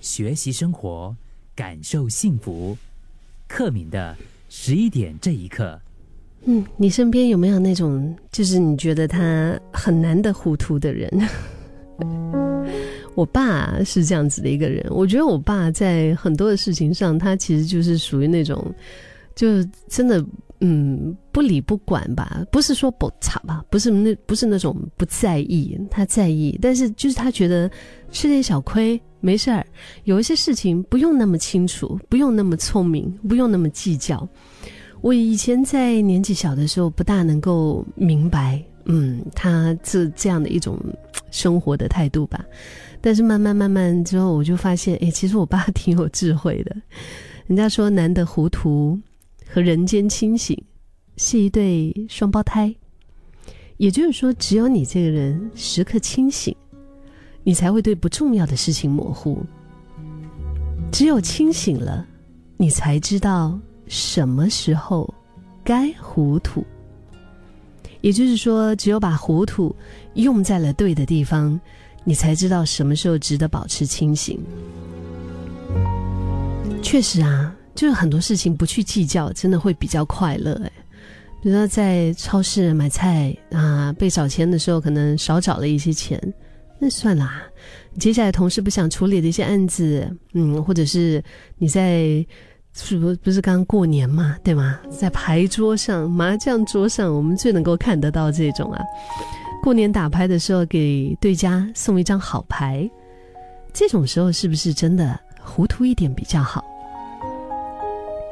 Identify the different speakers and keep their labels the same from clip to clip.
Speaker 1: 学习生活，感受幸福。克敏的十一点这一刻，
Speaker 2: 嗯，你身边有没有那种，就是你觉得他很难得糊涂的人？我爸是这样子的一个人，我觉得我爸在很多的事情上，他其实就是属于那种，就真的。嗯，不理不管吧，不是说不差吧，不是那不是那种不在意，他在意，但是就是他觉得吃点小亏没事儿，有一些事情不用那么清楚，不用那么聪明，不用那么计较。我以前在年纪小的时候不大能够明白，嗯，他这这样的一种生活的态度吧，但是慢慢慢慢之后，我就发现，哎，其实我爸挺有智慧的。人家说难得糊涂。和人间清醒是一对双胞胎，也就是说，只有你这个人时刻清醒，你才会对不重要的事情模糊。只有清醒了，你才知道什么时候该糊涂。也就是说，只有把糊涂用在了对的地方，你才知道什么时候值得保持清醒。确实啊。就是很多事情不去计较，真的会比较快乐哎。比如说在超市买菜啊，被找钱的时候可能少找了一些钱，那算啦。接下来同事不想处理的一些案子，嗯，或者是你在是不不是刚过年嘛，对吗？在牌桌上、麻将桌上，我们最能够看得到这种啊。过年打牌的时候，给对家送一张好牌，这种时候是不是真的糊涂一点比较好？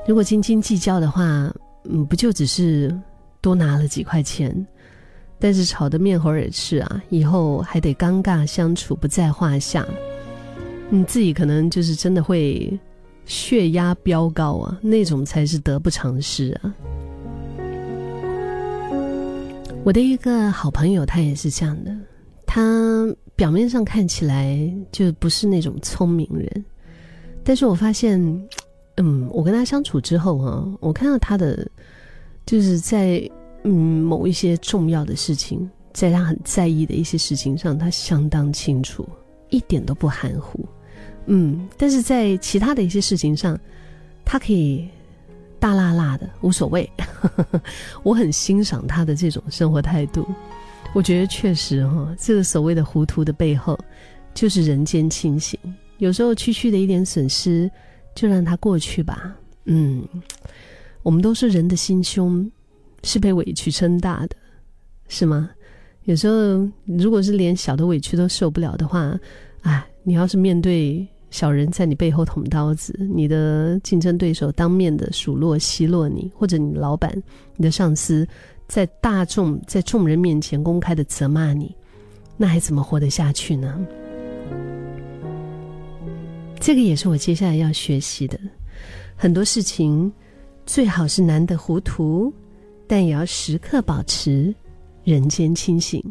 Speaker 2: 如果斤斤计较的话，嗯，不就只是多拿了几块钱，但是吵得面红耳赤啊，以后还得尴尬相处不在话下，你自己可能就是真的会血压飙高啊，那种才是得不偿失啊。我的一个好朋友，他也是这样的，他表面上看起来就不是那种聪明人，但是我发现。嗯，我跟他相处之后啊，我看到他的，就是在嗯某一些重要的事情，在他很在意的一些事情上，他相当清楚，一点都不含糊。嗯，但是在其他的一些事情上，他可以大辣辣的无所谓。我很欣赏他的这种生活态度。我觉得确实哈，这个所谓的糊涂的背后，就是人间清醒。有时候区区的一点损失。就让它过去吧。嗯，我们都是人的心胸是被委屈撑大的，是吗？有时候，如果是连小的委屈都受不了的话，哎，你要是面对小人在你背后捅刀子，你的竞争对手当面的数落奚落你，或者你老板、你的上司在大众在众人面前公开的责骂你，那还怎么活得下去呢？这个也是我接下来要学习的，很多事情最好是难得糊涂，但也要时刻保持人间清醒。